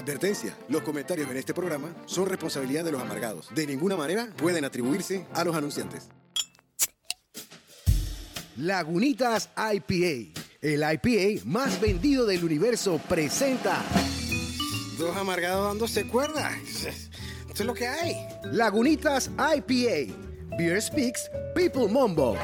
Advertencia, los comentarios en este programa son responsabilidad de los amargados. De ninguna manera pueden atribuirse a los anunciantes. Lagunitas IPA, el IPA más vendido del universo, presenta Dos amargados dándose cuerda. Eso es lo que hay. Lagunitas IPA, Beer Speaks, People Mombo.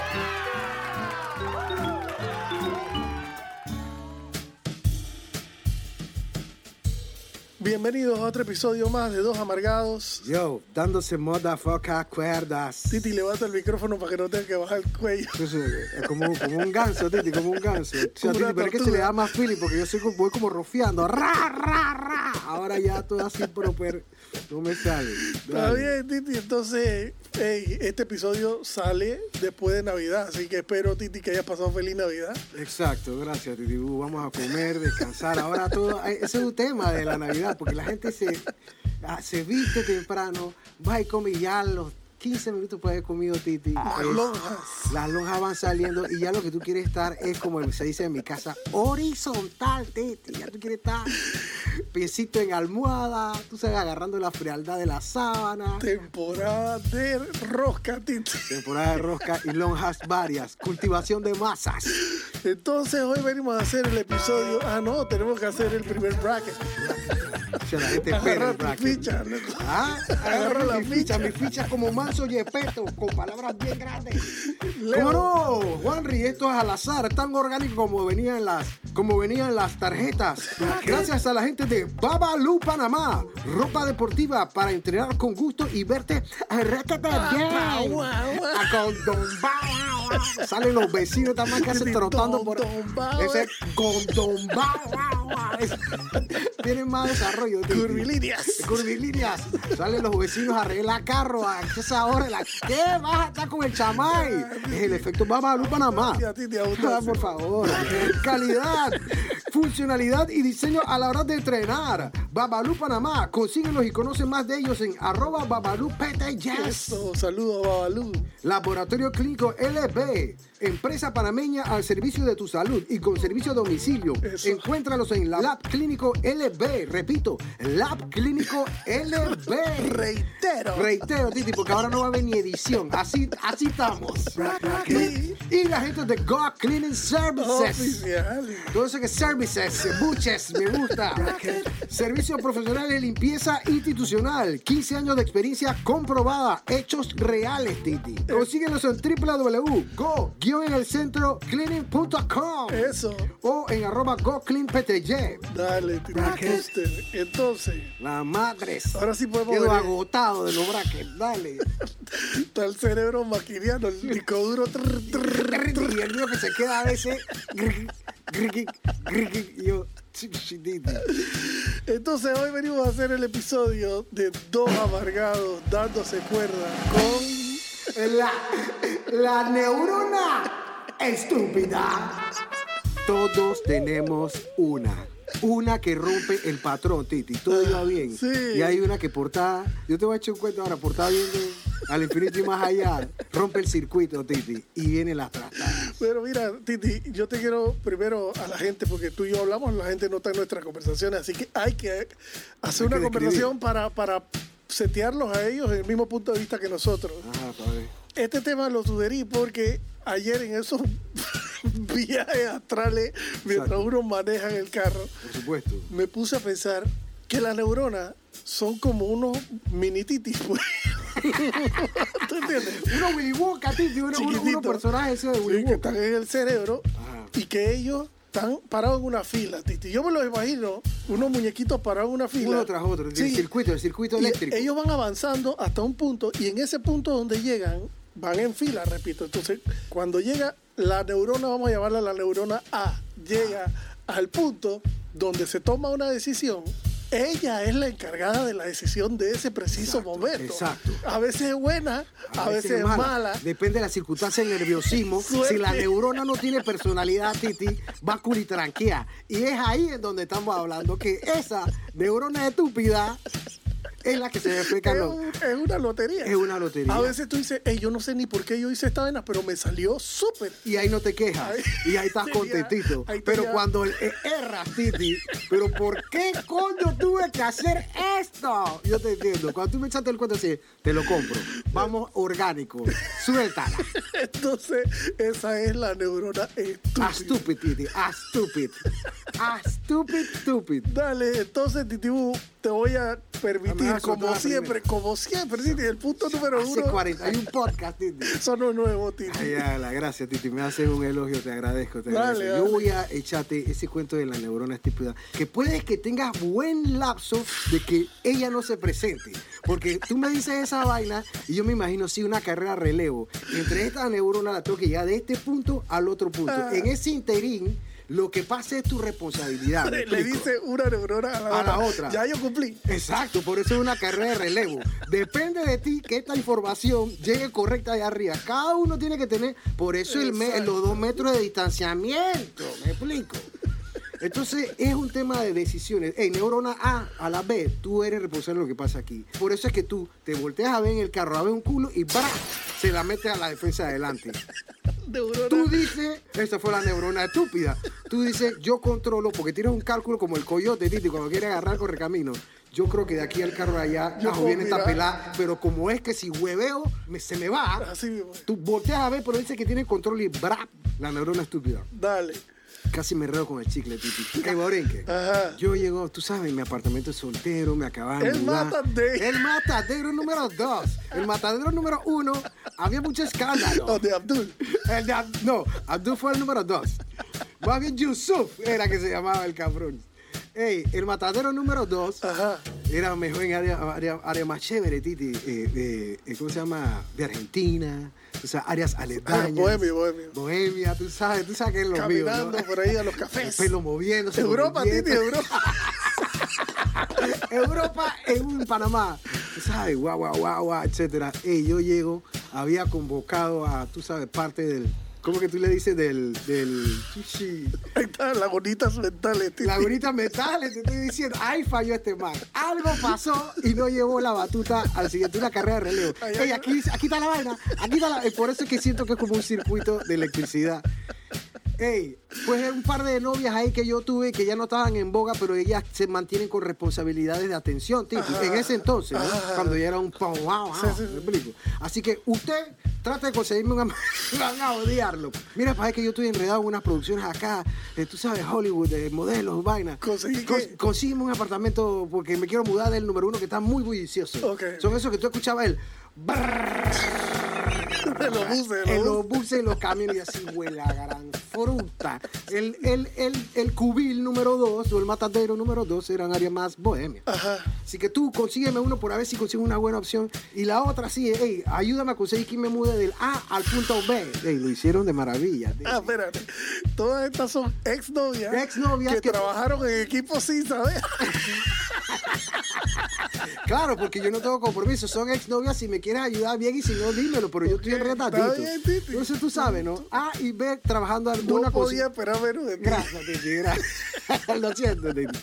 Bienvenidos a otro episodio más de Dos Amargados. Yo, dándose motherfucker cuerdas. Titi, levanta el micrófono para que no tenga que bajar el cuello. Eso Es, es como, como un ganso, Titi, como un ganso. O sea, Titi, pero es que se le da más feeling porque yo soy como, voy como rofiando. Ra, ra, ra. Ahora ya todo así, pero, pero no me sale. Está bien, Titi. Entonces, hey, este episodio sale después de Navidad. Así que espero, Titi, que hayas pasado feliz Navidad. Exacto, gracias, Titi. Vamos a comer, descansar. Ahora todo, ese es un tema de la Navidad, porque la gente se, ah, se viste temprano, va y come y ya los 15 minutos puede haber comido Titi. Las Es- lonjas. Las lonjas van saliendo y ya lo que tú quieres estar es como se dice en mi casa, horizontal, Titi. Ya tú quieres estar piecito en almohada, tú sabes, agarrando la frialdad de la sábana. Temporada de rosca, Titi. Temporada de rosca y lonjas varias, cultivación de masas. Entonces, hoy venimos a hacer el episodio. Ah, no, tenemos que hacer el primer bracket. O sea, la gente espera el bracket. ficha. Ah, Agarra la mi ficha, ficha. mi ficha como manso yepeto, con palabras bien grandes. ¿Cómo no? Juanri, esto es al azar, tan orgánico como venían las, como venían las tarjetas. Gracias a la gente de Babalu Panamá, ropa deportiva para entrenar con gusto y verte arrécate bien. A condón, guau, guau. Salen los vecinos también que hacen trotando por Condón, ese condón, guau, guau. Es- Tienen más desarrollo. Titi. Curvilíneas. Curvilíneas. Salen los vecinos a arreglar carro a esa hora. La, ¿Qué? Vas a estar con el chamay. Es el efecto Babalu Panamá. Ya, Titi, abundancia. Ah, por favor. Calidad, funcionalidad y diseño a la hora de entrenar. Babalu Panamá. Consíguenos y conoce más de ellos en arroba Babalu. Eso, saludos a Babalú. Laboratorio Clínico LB, empresa panameña al servicio de tu salud y con servicio a domicilio. Eso. Encuéntralos en Lab Clínico LB, repito, Lab Clínico LB. Reitero. Reitero, Titi, porque ahora no va a haber ni edición. Así, así estamos. Y, y la gente de God Cleaning Services. Oficial. Todo eso que services, buches, me gusta. Servicio profesional de limpieza institucional. 15 años de experiencia comprobada. Hechos reales, Titi. Consíguenos en www.go en el centro cleaning.com Eso. o en arroba gocleanpty. Dale, Titi. Entonces, La madres. Ahora sí podemos Quedo ver. agotado de los brackets. Dale. está el cerebro maquiniano, el disco duro. y el mío que se queda a veces. y yo. Entonces, hoy venimos a hacer el episodio de Dos Amargados dándose cuerda con. La, la neurona estúpida. Todos tenemos una. Una que rompe el patrón, Titi. Todo iba bien. Sí. Y hay una que portada. Yo te voy a echar un cuento ahora. Portada viendo al infinito y más allá. Rompe el circuito, Titi. Y viene la trastada. Pero mira, Titi, yo te quiero primero a la gente, porque tú y yo hablamos, la gente no está en nuestras conversaciones, así que hay que hacer Hay una que conversación para, para setearlos a ellos en el mismo punto de vista que nosotros. Ajá, padre. Este tema lo sugerí porque ayer en esos viajes astrales, mientras Exacto. uno maneja en el carro, Por supuesto. me puse a pensar que las neuronas son como unos mini titis, pues. ¿Tú entiendes? Uno Willy Wonka, Titi. Uno, uno, personaje ese de Sí, Willy que Wonka. están en el cerebro Ajá. y que ellos están parados en una fila, Titi. Yo me lo imagino, unos muñequitos parados en una fila. Uno tras otro. El Sí. circuito, el circuito Y eléctrico. ellos van avanzando hasta un punto y en ese punto donde llegan, van en fila, repito. Entonces, cuando llega la neurona, vamos a llamarla la neurona A, llega al punto donde se toma una decisión, ella es la encargada de la decisión de ese preciso Exacto, momento. exacto. A veces es buena, a, veces, es mala. Depende de la circunstancia del nerviosismo. Suerte. Si la neurona no tiene personalidad, Titi, va a culitranquear. Y es ahí en donde estamos hablando que esa neurona estúpida es la que se me Es, explica. un- es una lotería. Es una lotería. A veces tú dices, "Ey, yo no sé ni por qué yo hice esta vaina, pero me salió súper. Y ahí no te quejas. Y ahí estás contentito. ahí pero ya. cuando eh, erras, Titi, pero ¿por qué coño tuve que hacer esto? Yo te entiendo. Cuando tú me echaste el cuento así, te lo compro. Vamos orgánico. Suéltala. Entonces, esa es la neurona estúpida. A stupid, Titi. A stupid. A stupid, stupid. Dale, entonces, Titibu, te voy a permitir, Como siempre, como siempre, Titi, el punto número Hace uno. 41 podcast, Titi. Son los nuevos, Titi. Ay, ala, gracias, Titi. Me haces un elogio, te agradezco. Te Dale, agradezco. dale. Yo voy a echarte ese cuento de la neurona estúpida. Que puede que tengas buen lapso de que ella no se presente. Porque tú me dices esa vaina y yo me imagino, sí, una carrera relevo. Entre esta neurona la tengo que llegar de este punto al otro punto. Ah. En ese interín, lo que pasa es tu responsabilidad. ¿me Le, dice una neurona a la, A la otra. Ya yo cumplí. Exacto, por eso es una carrera de relevo. Depende de ti que esta información llegue correcta allá arriba. Cada uno tiene que tener, por eso el me- los dos metros de distanciamiento. ¿Me explico? Entonces es un tema de decisiones. Hey, neurona A a la B, tú eres responsable de lo que pasa aquí. Por eso es que tú te volteas a ver en el carro, a ver un culo y ¡bra! se la metes a la defensa de adelante. Neurona. Tú dices, esa fue la neurona estúpida. Tú dices, yo controlo, porque tienes un cálculo como el coyote, Titi, cuando quiere agarrar corre camino. Yo creo que de aquí al carro de allá, Yo puedo viene esta mirar. pelada, pero como es que si hueveo, me- se me va. Así mismo. Tú volteas a ver, pero dice que tiene control y ¡brap! La neurona estúpida. Dale. Casi me reo con el chicle, Titi. ¿Qué borenque? Ajá. Yo llego, tú sabes, mi apartamento es soltero, me acaban de El mudar. matadero. El matadero número dos. El matadero número uno, había mucho escándalo. O de Abdul. El de Ab- no, Abdul fue el número dos. Más bien Yusuf era que se llamaba el cabrón. Ey, el matadero número dos Ajá. era mejor en área, área, área más chévere, Titi. Eh, eh, eh, ¿Cómo se llama? De Argentina. O sea, áreas aledañas. Bohemia, bohemia. Bohemia, tú sabes, tú sabes que es lo mío, Caminando ¿no? por ahí a los El cafés. pelo moviéndose. Europa, el Titi. Europa. Europa en Panamá. Tú sabes, guau, guau, guau, guau, etcétera. Ey, yo llego, había convocado a, tú sabes, parte del. ¿Cómo que tú le dices? Del. del Ahí están las bonitas mentales, Titi. Lagunitas metales, te estoy diciendo. Ahí falló este man. Algo pasó y no llevó la batuta al siguiente, una carrera de relevo. Ey, aquí, aquí está la vaina. Aquí está la. eh, Por eso es que siento que es como un circuito de electricidad. Ey, pues un par de novias ahí que yo tuve que ya no estaban en boga, pero ellas se mantienen con responsabilidades de atención, Titi. En ese entonces, cuando ya era un pau, wow, wow, Sí, sí. Así que usted trata de conseguirme un van a odiarlo. Mira, para que yo estoy enredado en unas producciones acá, eh, tú sabes, Hollywood, de modelos, vainas. ¿Conseguí Cons- qué? consígueme un apartamento porque me quiero mudar del número uno que está muy bullicioso. Son esos que tú escuchabas el De los buses, en los buses y los camiones y así huele a gran fruta. El, el, el, el cubil número dos o el matadero número dos eran áreas más bohemias. Ajá. Así que tú consígueme uno por a ver si consigo una buena opción. Y la otra sí, hey, ayúdame a conseguir que me mude del A al punto B. Ey, lo hicieron de maravilla. Ah, espérate. Todas estas son exnovias. Exnovias que, que- trabajaron en equipo sin saber. Claro, porque yo no tengo compromiso. Son exnovias. Si me quieres ayudar bien y si no, dímelo. Pero yo estoy bien, Titi. Entonces tú sabes, ¿no? A y B trabajando alguna No cosa. podía esperar menos de ti. Gracias, Titi, gracias. Lo siento, Titi.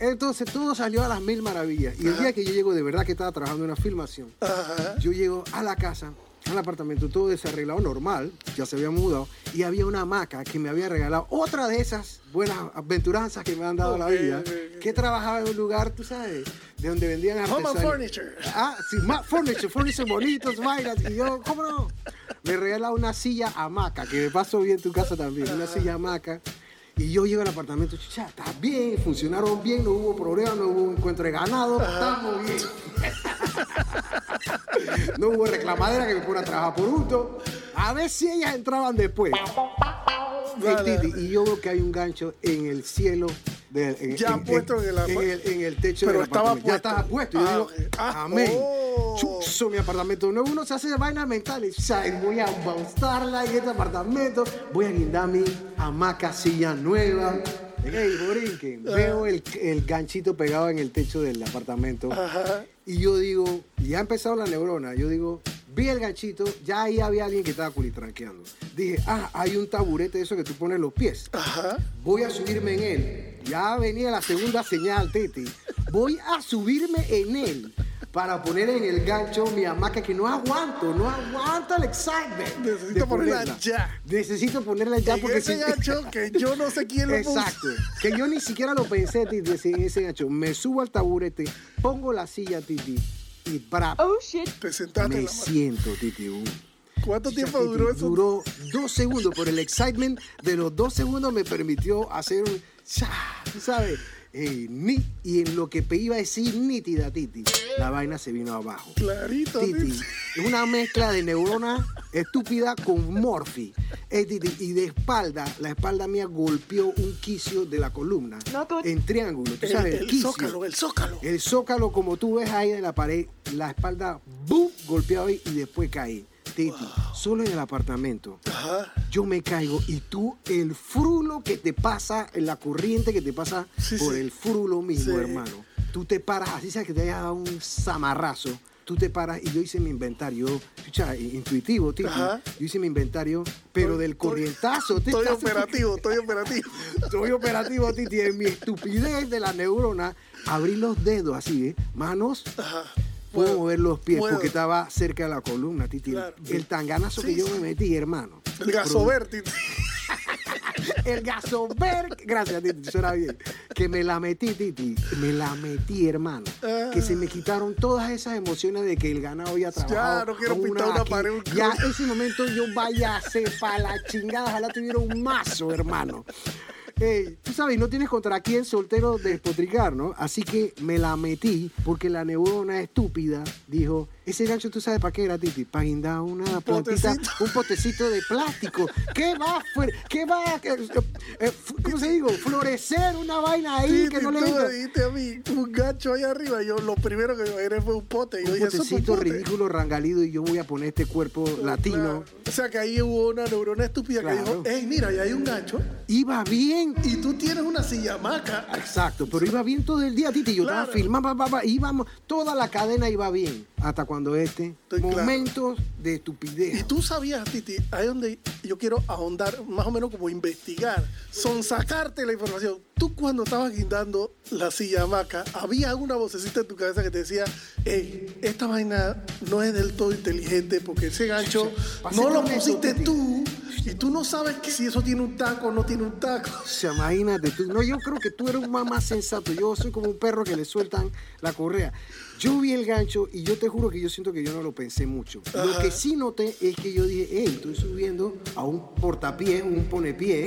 Entonces todo salió a las mil maravillas. Y el día que yo llego, de verdad que estaba trabajando en una filmación, Ajá. yo llego a la casa, al apartamento, todo desarreglado normal, ya se había mudado, y había una hamaca que me había regalado otra de esas buenas aventuranzas que me han dado la vida, que trabajaba en un lugar, tú sabes, de donde vendían Home and artesanía. Furniture. Ah, sí, más furniture, furniture bonitos, vainas. Y yo, ¿cómo no? Me regala una silla hamaca, que me pasó bien en tu casa también, una silla hamaca. Y yo llego al apartamento, chucha, está bien, funcionaron bien, no hubo problema, no hubo encuentro de ganado, estamos bien. No hubo reclamadera que me fuera a trabajar por hurto. A ver si ellas entraban después. Titi, y yo veo que hay un gancho en el cielo. del- en, Ya puesto en el en el, en el techo Pero del estaba apartamento. Ya puesto. estaba puesto. Yo Ah, digo, ok. Ah, amén. oh. Chuzo, mi apartamento nuevo. Uno se hace de vainas mentales. O sea, voy a baustarla en este apartamento. Voy a guindar mi hamaca silla nueva. Ey, Borinquen, veo el, el ganchito pegado en el techo del apartamento. Ajá. Y yo digo, ya ha empezado la neurona. Yo digo, vi el ganchito, ya ahí había alguien que estaba culitranqueando. Dije, ah, hay un taburete de eso que tú pones los pies. Ajá. Voy a subirme en él. Ya venía la segunda señal, Titi. Voy a subirme en él. Para poner en el gancho mi hamaca que no aguanto, no aguanto el excitement. Necesito de ponerla ponerla. ya. Necesito ponerla ya En porque ese si- gancho que yo no sé quién lo puso. Exacto. Que yo ni siquiera lo pensé, Titi, ese- en ese gancho. Me subo al taburete, pongo la silla, Titi, y para Oh shit. Te sentaste en me la siento, Titi. uh. ¿Cuánto tiempo Titi, duró eso? Duró dos segundos, pero el excitement de los dos segundos me permitió hacer un... cha, ¿tú ¿Sabes? Ni- y en lo que iba a decir nítida, Titi, la vaina se vino abajo. Clarito, Titi, Titi. es una mezcla de neurona estúpida con morfi. Eh, Titi, y de espalda, la espalda mía golpeó un quicio de la columna No, tú- en triángulo. ¿Tú El, sabes? el quicio. zócalo, el zócalo. El zócalo, como tú ves ahí en la pared, la espalda, ¡bum! golpeado ahí y después caí. Titi, solo en el apartamento. Ajá. Yo me caigo y tú, el frulo que te pasa, la corriente que te pasa Sí, por sí. el frulo mismo, Sí. hermano. Tú te paras, así sabes que te haya dado un zamarrazo. Tú te paras y yo hice mi inventario, escucha, intuitivo, Titi. Ajá. Yo hice mi inventario, pero Estoy- del corrientazo. Estoy estás- operativo, estoy operativo. Estoy operativo, Titi. En mi estupidez de la neurona, abrí los dedos así, ¿eh? Manos. Ajá. Puedo mover los pies porque estaba cerca de la columna, Titi. Claro. El tanganazo que yo sí. me metí, hermano. El gasover, Titi. El gasover. Gracias, Titi. Suena bien. Que me la metí, Titi. Me la metí, hermano. Ah. Que se me quitaron todas esas emociones de que el ganado había trabajado. no quiero pintar una pared, un Ya, ese momento yo vaya a para la chingada. Ojalá tuviera un mazo, hermano. Ey, tú sabes, no tienes contra quién soltero despotricar, ¿no? Así que me la metí porque la neurona estúpida dijo, ese gancho tú sabes para qué era, Titi, para guindar una plantita, potecito. un potecito de plástico. ¿Qué va, qué va, eh, ¿cómo se digo? Florecer una vaina ahí Titi, que no le tú me dijiste a mí un gancho ahí arriba. Yo lo primero que me imaginé fue un pote. Yo Un dije, potecito pote. ridículo, rangalido, y yo voy a poner este cuerpo latino. Claro. O sea que ahí hubo una neurona estúpida Claro. que dijo, hey, mira, ahí hay un gancho. Iba bien, Y tú tienes una silla hamaca. Exacto, pero iba bien todo el día, Titi. Yo estaba Claro. filmando, pa, pa, íbamos, toda la cadena iba bien. Hasta cuando este, Estoy claro. momentos de Y estupidez. tú sabías, Titi, ahí donde yo quiero ahondar, más o menos como investigar, son sacarte la información. Tú cuando estabas guindando la silla hamaca, había una vocecita en tu cabeza que te decía, hey, esta vaina no es del todo inteligente porque ese gancho no lo pusiste Titi. tú y tú no sabes que si eso tiene un taco o no tiene un taco. O sea, imagínate tú. No, yo creo que tú eres un más, más sensato. Yo soy como un perro que le sueltan la correa. Yo vi el gancho y yo te juro que yo siento que yo no lo pensé mucho. Lo Ajá. que sí noté es que yo dije, hey, estoy subiendo a un portapié, un ponepié,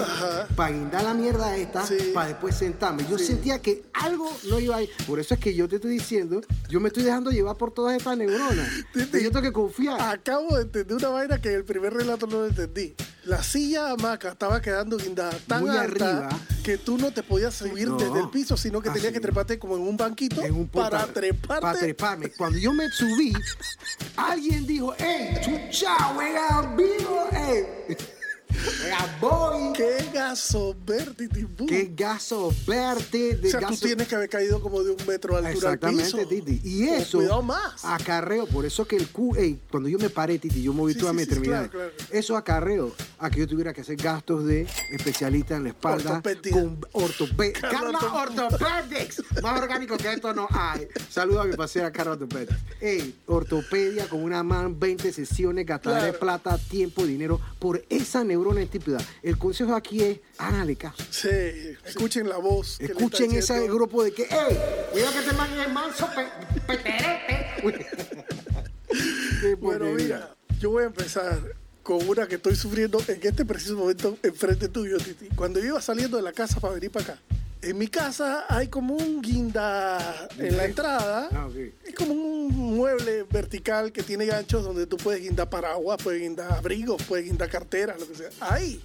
para guindar la mierda esta, Sí. para después sentarme. Yo Sí. sentía que algo no iba ahí. Por eso es que yo te estoy diciendo, yo me estoy dejando llevar por todas estas neuronas. Y yo tengo que confiar. Acabo de entender una vaina que en el primer relato no lo entendí. La silla hamaca estaba quedando guindada tan Muy alta arriba. que tú no te podías subir No. desde el piso, sino que tenías Así. que treparte como en un banquito en un para treparte. Cuando yo me subí, alguien dijo, ¡Ey, chucha, wea, gaso verde, Titi! ¡Qué gaso verde! De O sea, tú tienes que haber caído como de un metro de altura al Exactamente, piso. Titi. Y Con eso, Cuidado más. acarreo, por eso que el ey, cuando yo me paré, Titi, yo moví Sí, toda sí, mi sí, claro, claro. Eso acarreo a que yo tuviera que hacer gastos de especialista en la espalda Ortopédica. con ortope Carla Orthopedics. Más orgánico que esto no hay. Saludos a mi pasera Carla Orthopedics. Ey, ortopedia con una man, 20 sesiones, gastaré Claro. plata, tiempo, dinero por esa neurona estúpida. El consejo aquí es, hágale caso. Sí, escuchen la voz. Escuchen ese grupo de que, ¡ey! Cuidado que este man es manso Bueno, mira, yo voy a empezar con una que estoy sufriendo en este preciso momento enfrente tuyo, Titi. Cuando yo iba saliendo de la casa para venir para acá, en mi casa hay como un guinda en la entrada. Ah, ok. Es como un mueble vertical que tiene ganchos donde tú puedes guindar paraguas, puedes guindar abrigos, puedes guindar carteras, lo que sea. Ahí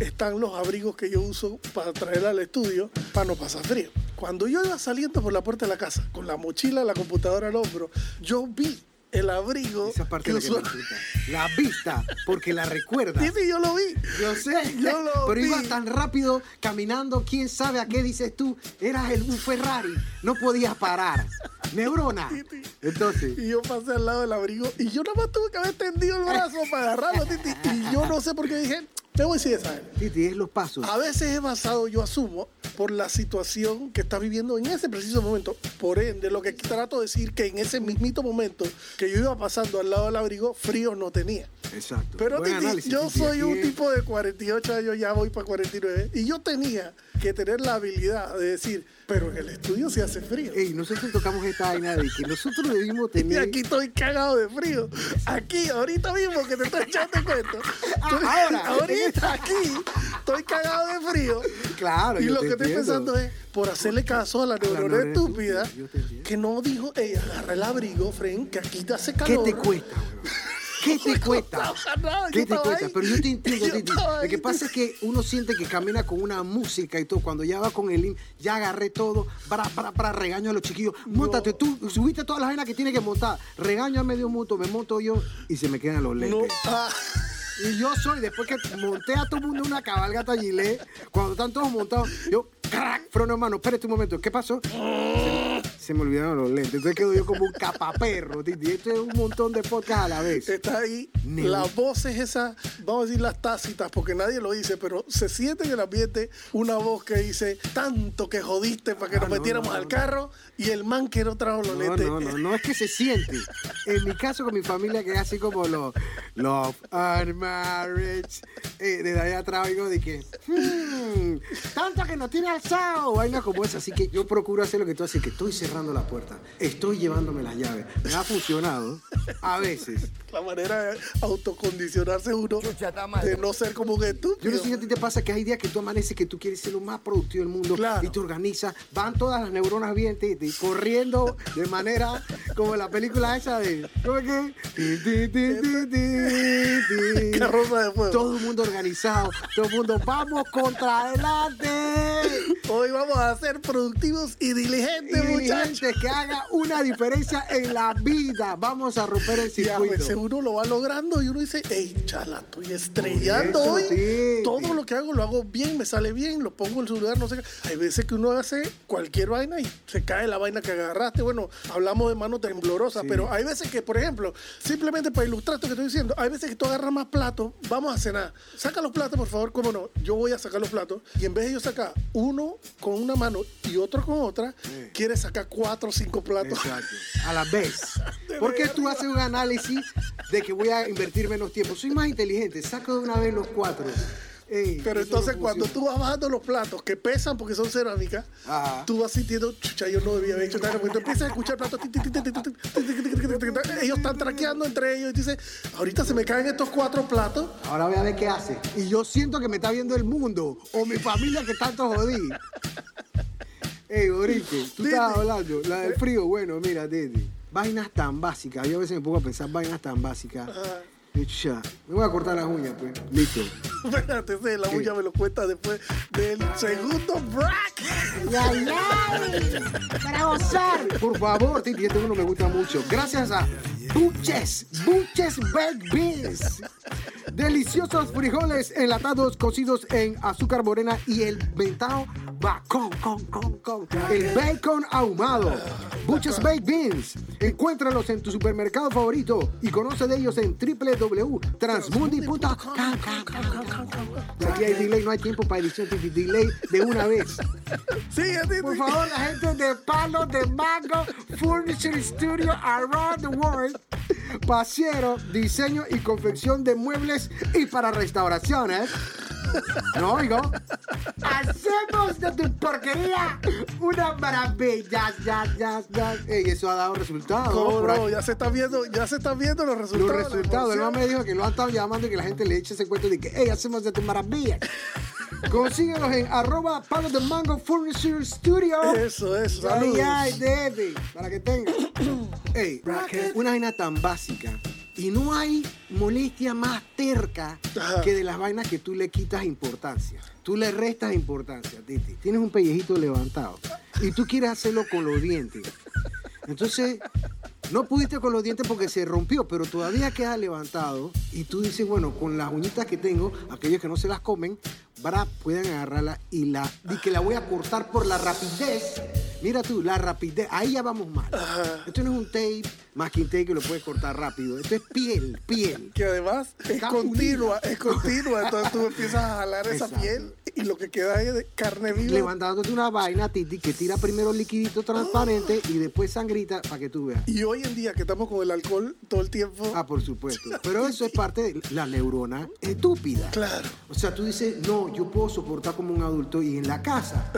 están los abrigos que yo uso para traer al estudio para no pasar frío. Cuando yo iba saliendo por la puerta de la casa con la mochila, la computadora al hombro, yo vi el abrigo Esa parte que la que me. La vista, porque la recuerda. Titi, yo lo vi. Yo sé, Yo lo pero vi. iba tan rápido caminando, quién sabe a qué dices tú. Eras el, un Ferrari, no podías parar. Neurona. Titi. Entonces, Y yo pasé al lado del abrigo y yo nada más tuve que haber tendido el brazo para agarrarlo, Titi. Y yo no sé por qué dije, te voy a decir esa. Titi, es los pasos. A veces he basado, yo asumo, por la situación que estás viviendo en ese preciso momento. Por ende, lo que trato de decir que en ese mismito momento que yo iba pasando al lado del abrigo, frío no tenía. Exacto. Pero Buen Titi, análisis, yo Titi. soy un tipo de 48 años, ya voy para 49, y yo tenía que tener la habilidad de decir, pero en el estudio se hace frío. Ey, nosotros tocamos esta vaina de que nosotros debimos Y tener. aquí estoy cagado de frío. Aquí, ahorita mismo que te estoy echando cuento. Ah, ahora. Ahorita aquí estoy cagado de frío. Claro, Y lo que estoy pensando es, por hacerle caso a la neurona estúpida, que no dijo, ey, agarra el abrigo, Fren, que aquí te hace ¿Qué calor. te cuesta? ¿Qué te cuesta? nada, ¿Qué te cuesta? ahí. Pero yo te entiendo, Yo Titi. estaba Lo que pasa es que uno siente que camina con una música y todo. Cuando ya va con el in, ya agarré todo, para, para, para, regaño a los chiquillos. Móntate tú, subiste todas las vainas que tienes que montar. Regaño a medio mundo, me monto yo y se me quedan los lentes. No, ah, Y yo soy, después que monté a todo el mundo una cabalgata gilet, cuando están todos montados, yo, crack, freno hermano, espérate un momento, ¿qué pasó? Se me olvidaron los lentes, entonces quedo yo como un capaperro, Titi. Esto es un montón de podcast a la vez. está ahí. Neo. Las voces esas, vamos a decir las tácitas, porque nadie lo dice, pero se siente en el ambiente una voz que dice, tanto que jodiste para que Ah, nos no, metiéramos no, al no. carro y el man que no trajo los lentes. no, no, no es que se siente. En mi caso con mi familia que es así como los Love and Marriage. Eh, desde ahí atrás oigo de que hmm, tanto que no tiene alzado, vainas como esa. Así que yo procuro hacer lo que tú haces, que estoy cerrando la puerta, estoy llevándome las llaves. Me ha funcionado a veces. La manera de autocondicionarse uno de no ser como un Yo estúpido. no sé si a ti te pasa que hay días que tú amaneces que tú quieres ser lo más productivo del mundo Claro. y te organizas, van todas las neuronas bien, Titi, corriendo de manera como en la película esa de ¿cómo es que? Carroza de fuego. Todo el mundo organizado, todo el mundo vamos contra adelante. Vamos a ser productivos y Y diligentes, muchachos. dirigentes que haga una diferencia en la vida. Vamos a romper el Y a veces circuito. uno lo va logrando y uno dice, hey, chala, estoy estrellando hoy. sí. Todo lo que hago lo hago bien, me sale bien, lo pongo en su lugar, no sé qué. Hay veces que uno hace cualquier vaina y se cae la vaina que agarraste. Bueno, hablamos de mano temblorosa, Sí. pero hay veces que, por ejemplo, simplemente para ilustrar esto que estoy diciendo, hay veces que tú agarras más platos, vamos a cenar. Saca los platos, por favor, cómo no. Yo voy a sacar los platos y en vez de yo sacar uno con una mano y otro con otra, quieres sacar cuatro o cinco platos. Exacto. A la vez. Porque tú haces un análisis de que voy a invertir menos tiempo. Soy más inteligente. Saco de una vez los cuatro. Pero entonces cuando tú vas bajando los platos que pesan porque son cerámica, tú vas sintiendo, chucha, yo no debía haber hecho nada. Cuando empiezas a escuchar platos, ellos están traqueando entre ellos y dicen, ahorita se me caen estos cuatro platos. Ahora voy a ver qué hace. Y yo siento que me está viendo el mundo o mi familia que tanto jodí. Ey, Borico, tú Didi. estabas hablando, la del frío, bueno, mira, Didi, vainas tan básicas, yo a veces me pongo a pensar vainas tan básicas. Me voy a cortar las uñas, pues. Listo. Espérate, la ¿Qué? uña me lo cuenta después del segundo break. ¡Para gozar! Por favor, Titi, este uno me gusta mucho. Gracias a Buches, Buches Baked Beans. Deliciosos frijoles enlatados cocidos en azúcar morena y el mentado bacon, con, con, con. El bacon ahumado. Buches Baked Beans. Encuéntralos en tu supermercado favorito y conoce de ellos en www.transmundi.com. Aquí hay delay, no hay tiempo para edición. Delay de una vez. Por favor, la gente de Palo de Mango Furniture Studio around the world. Pasiero, diseño y confección de muebles y para restauraciones. No oigo. Hacemos de tu porquería una maravilla. Ya, ya, ya. Ey, eso ha dado resultados. ¿Cómo Por no? aquí- Ya se están viendo, ya se están viendo los Los resultados. la resultados. El me dijo que lo han estado llamando y que la gente le eche ese cuento de que, hey, hacemos de tu maravilla. Consíguelos en arroba palo de mango furniture studio. Eso, eso. Ay, Saludos. ay, Debbie, para que tenga. Ey, una vaina tan básica. Y no hay molestia más terca Ajá. que de las vainas que tú le quitas importancia. Tú le restas importancia, Titi. Tienes un pellejito levantado y tú quieres hacerlo con los dientes. Entonces, no pudiste con los dientes porque se rompió, pero todavía queda levantado. Y tú dices, bueno, con las uñitas que tengo, aquellos que no se las comen, bra, pueden agarrarla y la, y que la voy a cortar por la rapidez. Mira tú, la rapidez, ahí ya vamos mal. Esto no es un tape, más que un tape que lo puedes cortar rápido. Esto es piel, piel. Que además es Está continua, unida. es continua. Entonces tú empiezas a jalar esa piel y lo que queda es de carne viva. Levantándote una vaina, Titi, que tira primero liquidito transparente y después sangrita para que tú veas. Y hoy en día que estamos con el alcohol todo el tiempo. Ah, por supuesto. Pero eso es parte de la neurona estúpida. Claro. O sea, tú dices, no, yo puedo soportar como un adulto y en la casa,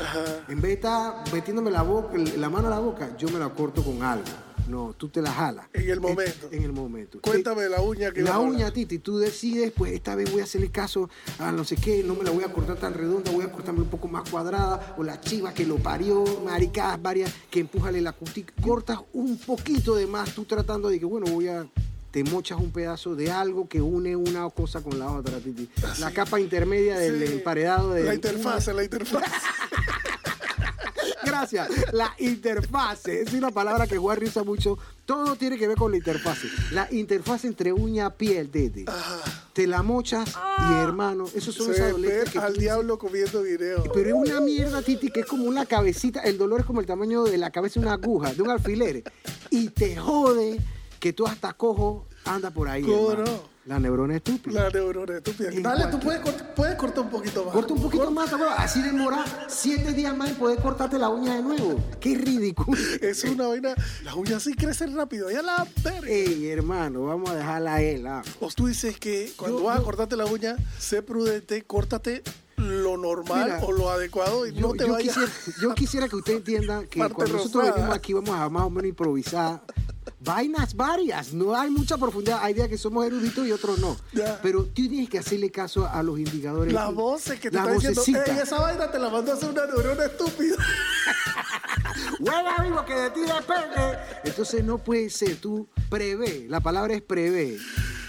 en vez de estar metiéndome la, boca, la mano a la boca, yo me la corto con algo. No, tú te la jalas. En el momento. En, el momento. Cuéntame la uña que La uña. Titi, tú decides, pues esta vez voy a hacerle caso a no sé qué, no me la voy a cortar tan redonda, voy a cortarme un poco más cuadrada, o la chiva que lo parió, maricadas varias, que empújale la cutica, cortas un poquito de más, tú tratando de que, bueno, voy a te mochas un pedazo de algo que une una cosa con la otra, Titi. La capa intermedia del Sí. emparedado de La interfase, la interfase. Gracias. La interfase es una palabra que Warri usa mucho. Todo tiene que ver con la interfase. La interfase entre uña piel, Tete. Te la mochas y hermano, esos son los adolescentes que al tú diablo comiendo video. Pero es una mierda, Titi, que es como una cabecita. El dolor es como el tamaño de la cabeza de una aguja, de un alfiler. Y te jode que tú hasta cojo anda por ahí. ¿Cómo hermano. no? La neurona estúpida. La neurona estúpida. En Dale, tú puedes, cort- puedes cortar un poquito más. Corta un poquito más, cabrón. Así demora siete días más en poder cortarte la uña de nuevo. Qué ridículo. Es una vaina. Las uñas sí crecen rápido. Ya la verga. Ey, hermano, vamos a dejarla a él. ah. O tú dices que cuando Yo- vas a yo- cortarte la uña, sé prudente, córtate lo normal Mira, o lo adecuado y Yo, no te yo vayas. quisiera, yo quisiera que usted entienda que Parte cuando nosotros rosada. venimos aquí vamos a más o menos improvisar vainas varias. No hay mucha profundidad. Hay días que somos eruditos y otros no. Pero tú tienes que hacerle caso a los indicadores. Las voces que te están diciendo. "Ey, esa vaina te la mandó a hacer una neurona estúpida. Huele amigo que de ti depende. Entonces no puede ser. Tú prevé. La palabra es prevé.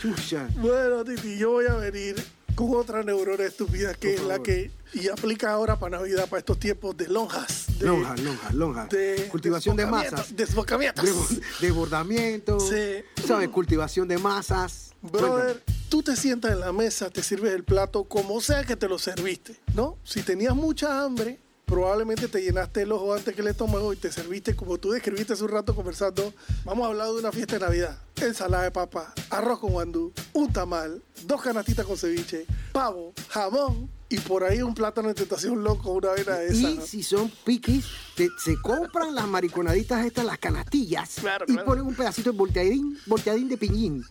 Chucha. bueno, Titi, yo voy a venir con otra neurona estúpida que es la que y aplica ahora para Navidad, para estos tiempos de lonjas. De, Lonjas, lonjas, lonjas. de Cultivación de masas. Desbocamientos. Desbor- Desbordamiento. Sí. ¿Sabes? Cultivación de masas. Brother, tú te sientas en la mesa, te sirves el plato como sea que te lo serviste, ¿no? Si tenías mucha hambre, probablemente te llenaste el ojo antes que el estómago y te serviste como tú describiste hace un rato conversando. Vamos a hablar de una fiesta de Navidad. Ensalada de papa, arroz con guandú, un tamal, dos canastitas con ceviche, pavo, jamón y por ahí un plátano de tentación loco, una vaina de esa. Y ¿no? si son piquis, te- se compran las mariconaditas estas, las canastillas, Claro, y claro. ponen un pedacito de volteadín, volteadín de piñín.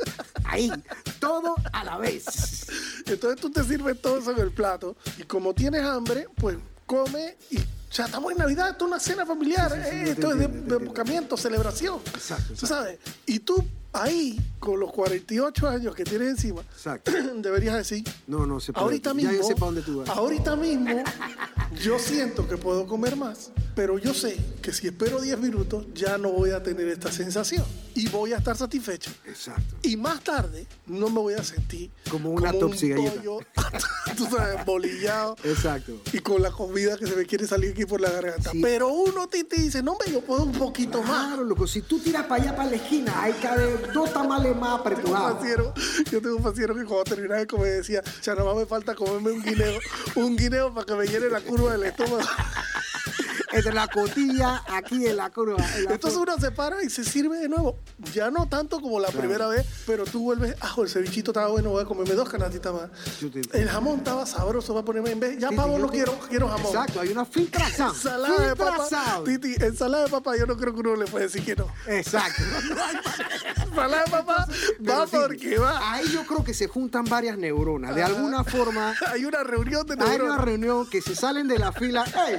Ahí, todo a la vez. Entonces tú te sirves todo eso en el plato y como tienes hambre, pues come y ya estamos en Navidad, esto es una cena familiar, Sí, sí, sí, eh, esto es de, de entiendo. abocamiento, celebración. Exacto, ¿Tú exacto. sabes? Y tú ahí, con los 48 años que tienes encima, Exacto. deberías decir, No, no se puede. ahorita ya mismo, yo sé para dónde tú vas. ahorita mismo, yo siento que puedo comer más, pero yo sé que si espero 10 minutos ya no voy a tener esta sensación y voy a estar satisfecho. Exacto. Y más tarde no me voy a sentir Como una un toxigalleta. pollo, tú sabes, bolillado. Exacto. Y con la comida que se me quiere salir aquí por la garganta. Sí. Pero uno te, te dice, no, hombre, yo puedo un poquito más. Claro, loco, si tú tiras para allá, para la esquina, hay cabe dos tamales más apretujados. yo tengo un faciero que cuando terminaba de comer decía, ya nada más me falta comerme un guineo, un guineo para que me llene la curva del estómago. Entre la cotilla, aquí en la curva. en la Entonces curva. uno se para y se sirve de nuevo. Ya no tanto como la primera vez, pero tú vuelves, ah, el cevichito estaba bueno, voy a comerme dos canastitas más. Te. El jamón estaba sabroso, voy a ponerme en vez, ya Sí, pavo sí, no te- quiero, quiero jamón. Exacto, hay una filtración. Ensalada de papa. Titi, ensalada de papa, yo no creo que uno le pueda decir que no. Exacto. Ensalada de papa Pero va sí, porque va. Ahí yo creo que se juntan varias neuronas. De alguna forma, Hay una reunión de hay una neuronas. reunión que se salen de la fila. ¡Ey!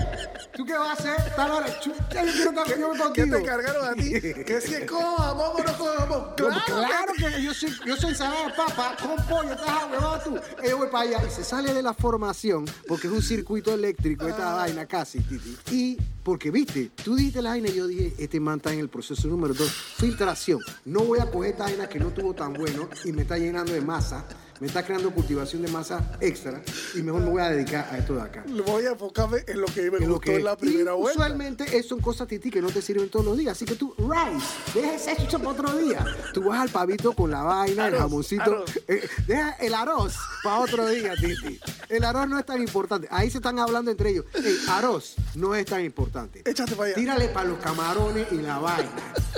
¿Tú qué vas a hacer? Está la yo quiero que yo voy ¿Qué contigo. te cargaron a ti? Que si es o no con jamón. Claro, Claro, que yo soy, yo soy ensalada de papa con pollo, estás huevado tú. Eh, Yo voy para allá y se sale de la formación porque es un circuito eléctrico esta vaina casi, Titi. Y porque, viste, tú dijiste la vaina y yo dije, este man está en el proceso número dos, filtración. No voy a coger esta vaina que no tuvo tan bueno y me está llenando de masa, me está creando cultivación de masa extra y mejor me voy a dedicar a esto de acá. Voy a enfocarme en lo que me En lo gustó que- en la primera y vuelta. Usualmente eso son cosas titi que no te sirven todos los días. Así que tú, rice, deja ese chucho para otro día. Tú vas al pavito con la vaina, el jamoncito. arroz. eh, deja el arroz para otro día, titi. El arroz no es tan importante. Ahí se están hablando entre ellos. El arroz no es tan importante. Échate para allá. Tírale para los camarones y la vaina.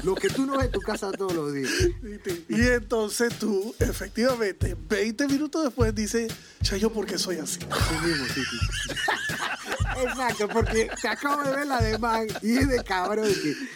Lo que tú no ves en tu casa todos los días. Y entonces tú, efectivamente, ve y 20 minutos después dice, ya yo porque soy así. Así mismo, Titi. Exacto, porque te acabo de ver la de man y es de cabrón. y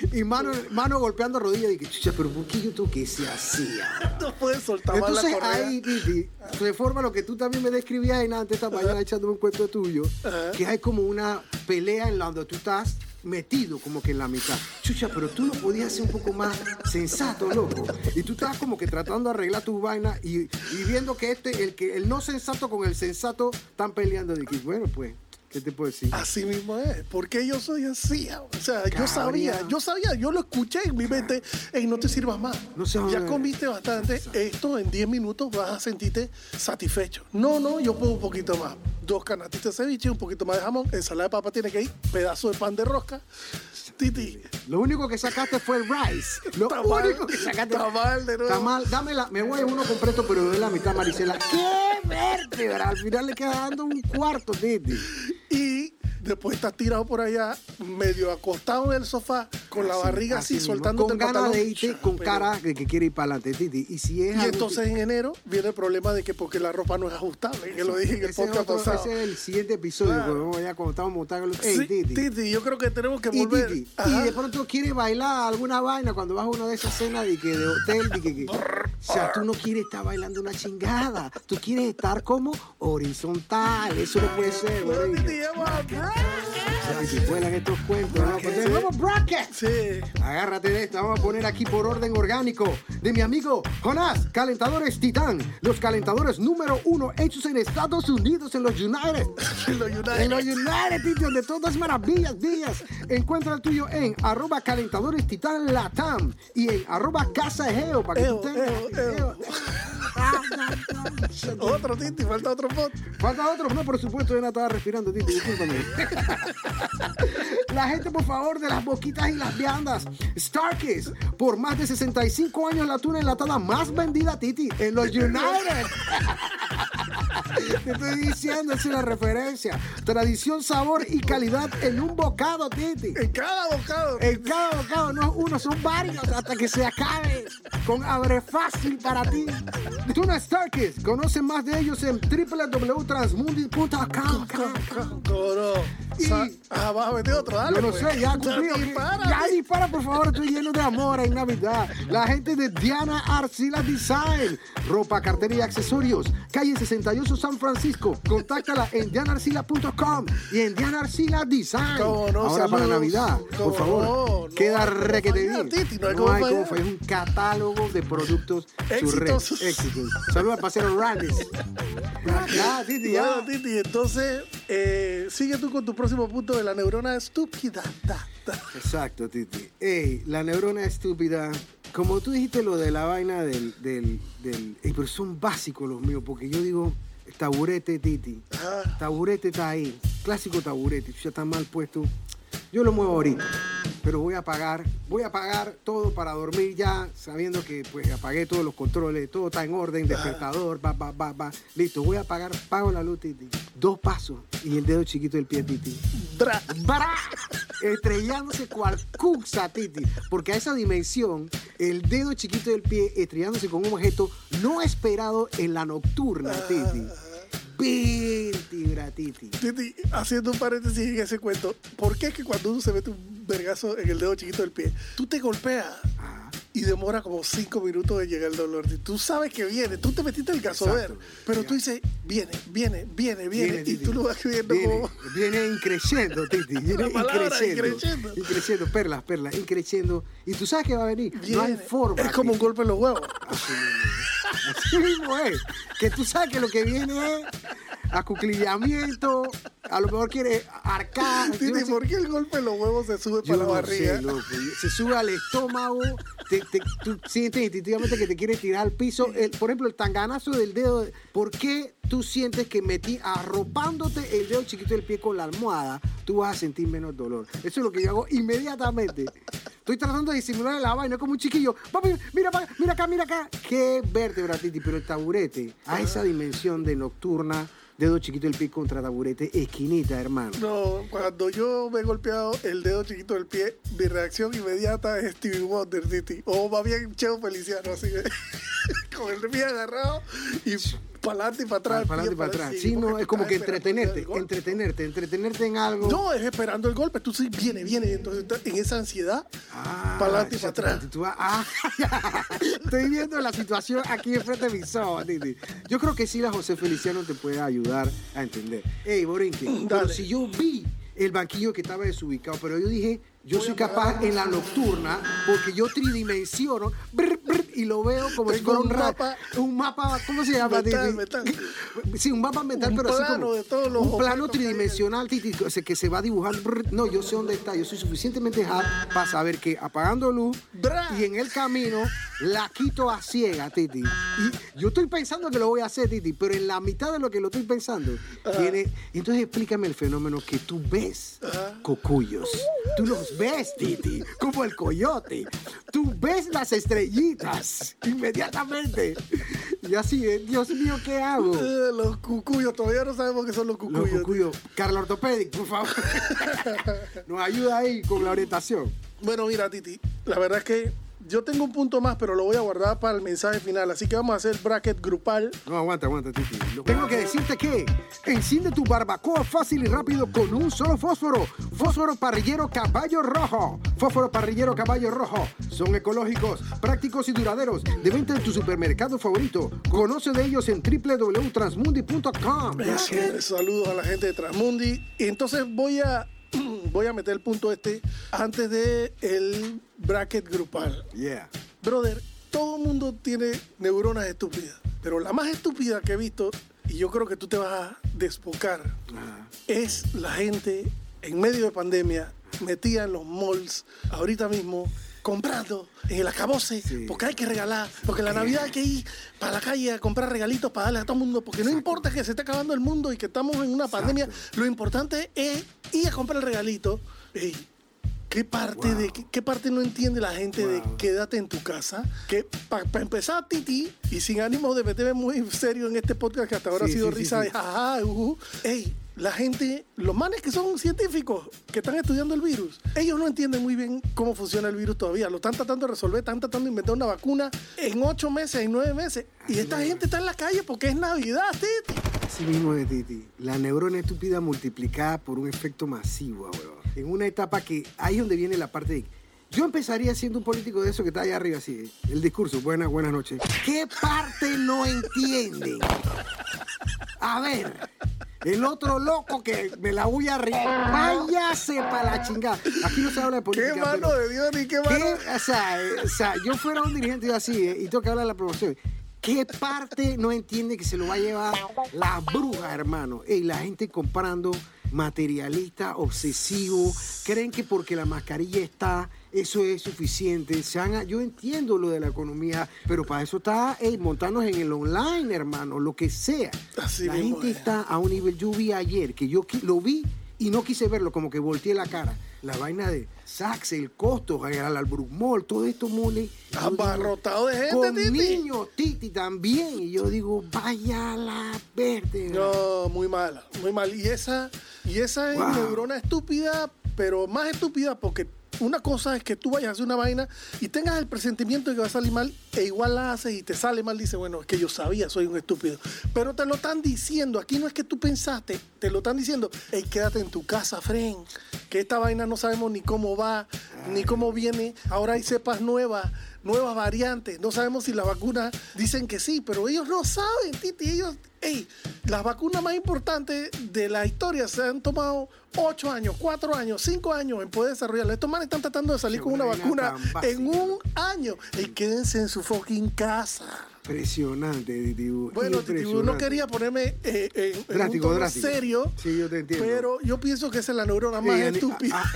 que- Y mano, mano golpeando rodillas y que, chucha, pero ¿por qué yo tengo que ser así? ah?" No puedes soltar más la Entonces correa. ahí, Titi, se forma lo que tú también me describías en antes esta mañana echándome un cuento tuyo, Ajá. que hay como una pelea en la donde tú estás metido como que en la mitad. Chucha, pero tú no podías ser un poco más sensato, loco. Y tú estás como que tratando de arreglar tu vaina y, y viendo que este, el que el no sensato con el sensato están peleando. Que, bueno, pues, ¿qué te puedo decir? Así mismo es, porque yo soy así. O sea, yo sabía, yo sabía, yo lo escuché en mi mente, Ey, no te sirvas más. No ya comiste bastante, esto en 10 minutos vas a sentirte satisfecho. No, no, yo puedo un poquito más. Dos canatitas de ceviche, un poquito más de jamón, ensalada de papa tiene que ir, pedazo de pan de rosca. Titi, Lo único que sacaste fue el rice. Lo Tamal, único que sacaste tamal de nuevo. Tamal, dámela. Me voy a uno completo, pero de la mitad, Maricela. ¡Qué vértebra! Al final le queda dando un cuarto, Titi. Y después estás tirado por allá, medio acostado en el sofá, con la barriga así, mismo, soltándote Con ganas de irte, con Pero- cara de que quiere ir para adelante, Titi. Y si es Y entonces en enero viene el problema de que porque la ropa no es ajustable, que lo dije en el podcast otro- pasado. ese es el siguiente episodio, Claro. ya cuando estamos montando los... Ey, Sí, Titi. Titi, yo creo que tenemos que Y, volver. Y Ajá. de pronto quieres bailar alguna vaina cuando vas a una de esas cenas de, que, de hotel. De que, que- o sea, tú no quieres estar bailando una chingada. Tú quieres estar como horizontal. Eso no puede ser, güey. Te vuelan estos cuentos, ¿no? Pues, ¡Vamos, bracket! Sí. Agárrate de esto, vamos a poner aquí por orden orgánico de mi amigo Jonás, calentadores Titán, los calentadores número uno hechos en Estados Unidos, en los United. Lo United. En los United, Titi, donde todas maravillas, días. Encuentra el tuyo en arroba calentadores titán latam y en arroba casa Egeo para que Eo, tú tengas. eo, eo. Otro Titi, falta otro pot. Falta otro, no, por supuesto, yo no estaba respirando, Titi, discúlpame. La gente, por favor, de las boquitas y las viandas. Starkist, por más de 65 años, la tuna enlatada más vendida, Titi, en los United. Te estoy diciendo, es la referencia. Tradición, sabor y calidad en un bocado, Titi. En cada bocado. En cada bocado no es uno, son varios hasta que se acabe. Con abre fácil para ti. Tuna Starkist. Conoce más de ellos en www.transmundi.com. Y- Ah, vas a meter otro, dale. Yo no pues. sé, ya cumplió. Dispara, Ya dispara, por favor, estoy lleno de amor en Navidad. La gente de Diana Arcila Design. Ropa, cartera y accesorios. Calle 68 San Francisco. Contáctala en dianarcila.com y en Diana Arcila Design. No, Ahora para. Navidad, por favor. queda requete bien. No hay fallar. Es un catálogo de productos Exitosos. Éxitos. Saludos al pasero Randis. Ya, Titi, ya. Bueno, Titi, entonces eh, sigue tú con tu próximo punto de la neurona estúpida. Da, da. Exacto, Titi. Ey, la neurona estúpida. Como tú dijiste lo de la vaina del... del, del ey, pero son básicos los míos, porque yo digo, taburete, Titi. Ah. Taburete está ahí. Clásico taburete. Ya está mal puesto. Yo lo muevo ahorita. Pero voy a pagar, voy a pagar todo para dormir ya, sabiendo que pues apagué todos los controles, todo está en orden, despertador, va, va, va, va. Listo, voy a pagar, pago la luz, Titi. Dos pasos y el dedo chiquito del pie, Titi. Dra. ¡Bra! Estrellándose cual cuxa, Titi. Porque a esa dimensión, el dedo chiquito del pie estrellándose con un objeto no esperado en la nocturna, Titi. Vértebra, Titi. Titi, haciendo un paréntesis en ese cuento, ¿por qué es que cuando uno se mete un vergazo en el dedo chiquito del pie, tú te golpeas Ah, y demora como cinco minutos de llegar el dolor? Tú sabes que viene, tú te metiste el gasover, pero tú dices, viene, viene, viene, viene, y Titi. tú lo vas viendo viene, como... Viene increciendo, Titi. Viene increciendo. increciendo. Perlas, perlas, increciendo. Y tú sabes que va a venir. No hay viene. forma. Es como un golpe en los huevos. Así así mismo es. Que tú sabes que lo que viene es acuclillamiento, a lo mejor quiere arcar. no sé- ¿por qué el golpe en los huevos se sube para la no barriga? sé. Se sube al estómago, te, te- tú sientes instintivamente que te quiere tirar al piso. El- por ejemplo, el tanganazo del dedo. ¿Por qué tú sientes que metí arropándote el dedo chiquito del pie con la almohada, tú vas a sentir menos dolor? Eso es lo que yo hago inmediatamente. Estoy tratando de disimular la vaina como un chiquillo. Papi, mira, mira acá, mira acá. Qué vértebra, Titi, pero el taburete, a esa dimensión de nocturna, dedo chiquito del pie contra taburete, esquinita, hermano. No, cuando yo me he golpeado el dedo chiquito del pie, mi reacción inmediata es Stevie Wonder, Titi. O más bien Cheo Feliciano, así con el pie agarrado y para adelante y para atrás. Para adelante y para atrás. sí, Sí, no, es como que entretenerte, entretenerte, entretenerte en algo. No, es esperando el golpe. Tú sí, viene, viene. Entonces, en esa ansiedad, Ah, para adelante y para atrás. vas- ah, estoy viendo la situación aquí enfrente de mis ojos, Titi. Yo creo que sí la José Feliciano te puede ayudar a entender. Ey, Borinque, pero si yo vi el banquillo que estaba desubicado, pero yo dije, yo Voy soy capaz en la nocturna, porque yo tridimensiono brr, y lo veo como si fuera un, mapa- un mapa, ¿cómo se llama? Mental, Titi? mental. Sí, un mapa mental, Un pero así plano como de todos los un plano tridimensional, Titi, o sea, que se va dibujando. No, yo sé dónde está. Yo soy suficientemente hard para saber que apagando luz y en el camino la quito a ciega, Titi. Y yo estoy pensando que lo voy a hacer, Titi, pero en la mitad de lo que lo estoy pensando, viene. Entonces explícame el fenómeno que tú ves cocuyos. Tú los ves, Titi, como el coyote. Tú ves las estrellitas inmediatamente. Y así, eh, Dios mío, ¿qué hago? Eh, los cucuyos, todavía no sabemos qué son los Los cucuyos. cucuyos. Carla Ortopedic, por favor. Nos ayuda ahí con la orientación. Bueno, mira, Titi, la verdad es que yo tengo un punto más, pero lo voy a guardar para el mensaje final. Así que vamos a hacer bracket grupal. No, aguanta, aguanta, Titi. Tengo que decirte que enciende tu barbacoa fácil y rápido con un solo fósforo. Fósforo parrillero caballo rojo. Fósforo parrillero caballo rojo. Son ecológicos, prácticos y duraderos. De venta en tu supermercado favorito. Conoce de ellos en www.transmundi.com. Saludos a la gente de Transmundi. Y entonces voy a, voy a meter el punto este antes de el bracket grupal. Yeah. Brother, todo el mundo tiene neuronas estúpidas, pero la más estúpida que he visto, y yo creo que tú te vas a despocar, es la gente en medio de pandemia metida en los malls ahorita mismo comprando en el acabose Sí. porque hay que regalar porque la navidad hay que ir para la calle a comprar regalitos para darle a todo el mundo porque no importa que se esté acabando el mundo y que estamos en una pandemia lo importante es ir a comprar el regalito Ey, ¿Qué parte, Wow. de, qué, qué parte no entiende la gente de quédate en tu casa? Que para empezar, Titi, y sin ánimo de meterme muy serio en este podcast que hasta ahora Sí, ha sido sí, risa de jaja, ujú. Ey, la gente, los manes que son científicos, que están estudiando el virus, ellos no entienden muy bien cómo funciona el virus todavía. Lo están tratando de resolver, están tratando de inventar una vacuna en ocho meses, en nueve meses. Y esta gente está en la calle porque es Navidad, Titi. Así mismo de Titi. La neurona estúpida multiplicada por un efecto masivo, weón. En una etapa que ahí es donde viene la parte de. Yo empezaría siendo un político de eso que está allá arriba, así. El discurso, buenas, buenas noches. ¿Qué parte no entienden? A ver, el otro loco que me la voy a reír. Váyase para la chingada. Aquí no se habla de política. Qué mano de Dios ni qué ¿Qué? mano. O sea, eh, o sea, yo fuera un dirigente así eh, y tengo que hablar de la promoción. ¿Qué parte no entiende que se lo va a llevar la bruja, hermano? Y la gente comprando materialista, obsesivo, creen que porque la mascarilla está, eso es suficiente. Se han- yo entiendo lo de la economía, pero para eso está ey, montarnos en el online, hermano, lo que sea. Así la gente es. está a un nivel, yo vi ayer, que yo lo vi y no quise verlo, como que volteé la cara. La vaina de Saks, el costo, el Albrook Mall, todo esto mole. Abarrotado de gente, Con Titi. niños, Titi también. Y yo digo, vaya a la verde. No, muy mala, muy mal. Y esa, y esa es Wow. neurona estúpida, pero más estúpida porque una cosa es que tú vayas a hacer una vaina y tengas el presentimiento de que va a salir mal e igual la haces y te sale mal, dice, bueno, es que yo sabía, soy un estúpido. Pero te lo están diciendo, aquí no es que tú pensaste, te lo están diciendo, hey, quédate en tu casa, Fren, que esta vaina no sabemos ni cómo va, ni cómo viene, ahora hay cepas nuevas, nuevas variantes, no sabemos si las vacunas dicen que sí, pero ellos no saben, Titi, ellos, hey, las vacunas más importantes de la historia se han tomado ocho años, cuatro años, cinco años en poder desarrollarla. Estos manes están tratando de salir con una vacuna en un año. Y quédense en su fucking casa. Impresionante, Titi. Bueno, Titi, no quería ponerme eh, en, en un tono serio. Sí, yo te entiendo. Pero yo pienso que esa es la neurona más estúpida. ah,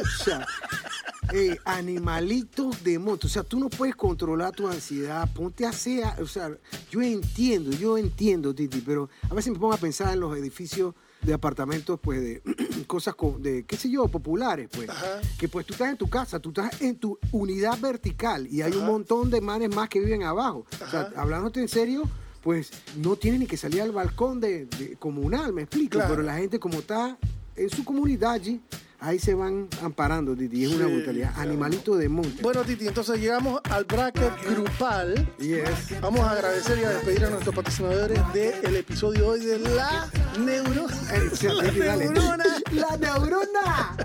o sea, ey, animalitos de moto. O sea, tú no puedes controlar tu ansiedad. Ponte a hacer. O sea, yo entiendo, yo entiendo, Titi, pero a veces me pongo a pensar en los edificios de apartamentos, pues, de cosas de, qué sé yo, populares, pues. Ajá. Que pues tú estás en tu casa, tú estás en tu unidad vertical y hay un montón de manes más que viven abajo. O sea, hablándote en serio, pues no tienes ni que salir al balcón de, de comunal, me explico. Claro. Pero la gente como está en su comunidad allí, ahí se van amparando, Titi. Es una brutalidad. Animalito de monte. Bueno, Titi, entonces llegamos al bracket grupal. Yes. Vamos a agradecer y a despedir a nuestros patrocinadores del episodio hoy de La Neuro. Sí, Titi, dale. neurona. La neurona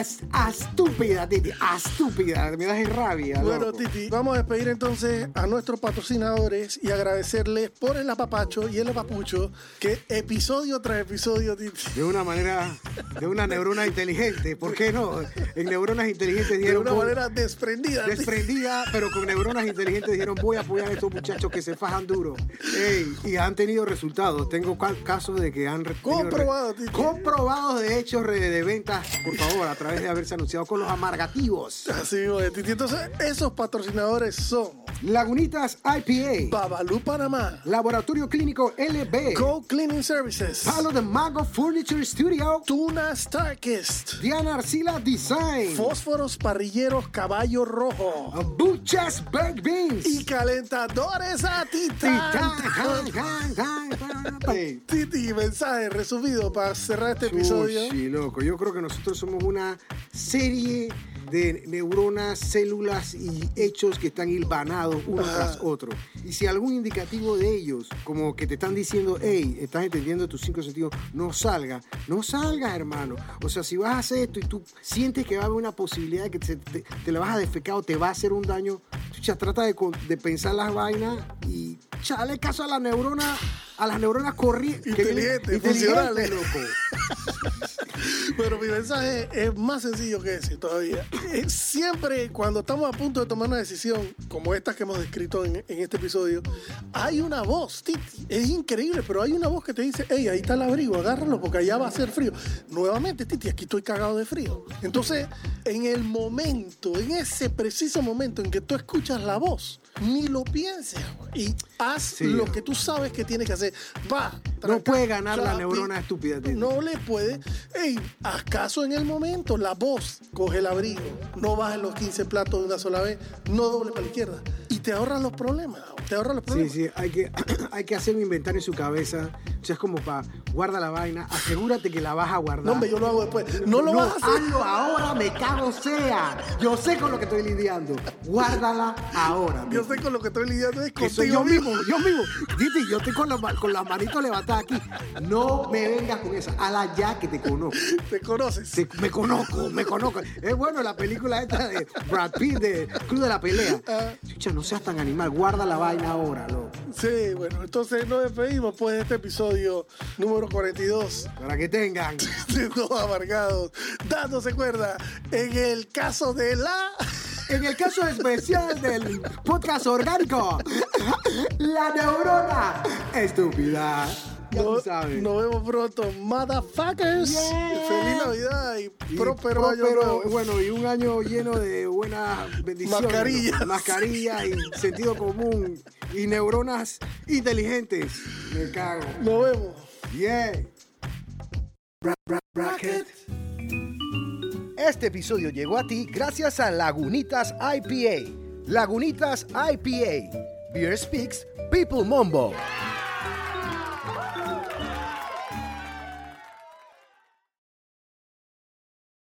es estúpida, Titi. Estúpida. Me das rabia. Bueno, loco. Titi, vamos a despedir entonces a nuestros patrocinadores y agradecerles por el apapacho y el apapucho que episodio tras episodio, Titi, De una manera, de una neurona inteligente. ¿Por qué no? En neuronas inteligentes de dijeron. una manera desprendida. Desprendida, pero con neuronas inteligentes dijeron voy a apoyar a estos muchachos que se fajan duro. Ey, y han tenido resultados. Tengo ca- casos de que han re- tenido re- Comprobado, Titi. comprobados de hechos de ventas, por favor, a través de haberse anunciado con los amargativos. Así, Titi. Entonces, esos patrocinadores son Lagunitas IPA, Babalú Panamá, Laboratorio Clínico LB, Go Cleaning Services, Palo de Mago Furniture Studio, Tuna Starkist, Diana Arcila Design, Fósforos Parrilleros Caballo Rojo Buchas Baked Beans, y Calentadores a Titán. Titán, Titi, mensaje resumido para cerrar este episodio. Sí, loco. Yo creo que nosotros somos una serie de neuronas, células y hechos que están hilvanados uno tras otro. Y si algún indicativo de ellos, como que te están diciendo, hey, estás entendiendo tus cinco sentidos, no salga, no salgas, hermano. O sea, si vas a hacer esto y tú sientes que va a haber una posibilidad de que te, te- te la vas a defecar o te va a hacer un daño, ya trata de, pensar las vainas y chale caso a la neurona, a las neuronas corrientes. Inteligentes, funcionales. loco. Pero mi mensaje es más sencillo que ese todavía. Eh, Siempre cuando estamos a punto de tomar una decisión como esta que hemos descrito en, en este episodio, hay una voz, Titi. Es increíble, pero hay una voz que te dice, hey, ahí está el abrigo, agárralo porque allá va a ser frío. Nuevamente, Titi, aquí estoy cagado de frío. Entonces, en el momento, en ese preciso momento en que tú escuchas la voz, ni lo pienses y haz Sí. lo que tú sabes que tienes que hacer. Va. No puede ganar la neurona estúpida. No le puede. Ey, haz caso en el momento. La voz coge el abrigo. No bajes los 15 platos de una sola vez. No doble para la izquierda. Y te ahorras los problemas. Te ahorras los Sí, problemas. sí, hay que, hay que hacer un inventario en su cabeza. O sea, es como para guarda la vaina, asegúrate que la vas a guardar. No, hombre, yo lo hago después. No lo vas a hacer. hazlo ahora, me cago sea. Yo sé con lo que estoy lidiando. Guárdala ahora. Yo Sé con lo que estoy lidiando es contigo yo mismo, yo mismo. Titi, yo estoy con, la con las manitos levantadas aquí. No me vengas con esa. Ala ya que te conozco. Te conoces. Te- me conozco, me conozco. Es bueno la película esta de Brad Pitt de Club de la Pelea. Ah. Chucha, no seas tan animal, guarda la vaina ahora, loco. Sí, bueno, entonces nos despedimos pues de este episodio número 42 Para que tengan. de Dos Amargados, dándose cuerda en el caso de la... En el caso especial del podcast orgánico, la neurona estúpida. Ya No- sabes. Nos vemos pronto, motherfuckers. Yeah. Feliz Navidad y, Y próspero año próspero, nuevo. Bueno, y un año lleno de buenas bendiciones. Mascarillas. Mascarillas y sentido común y neuronas inteligentes. Me cago. Nos vemos. Yeah. Este episodio llegó a ti gracias a Lagunitas IPA. Lagunitas IPA. Beer Speaks, People Mombo.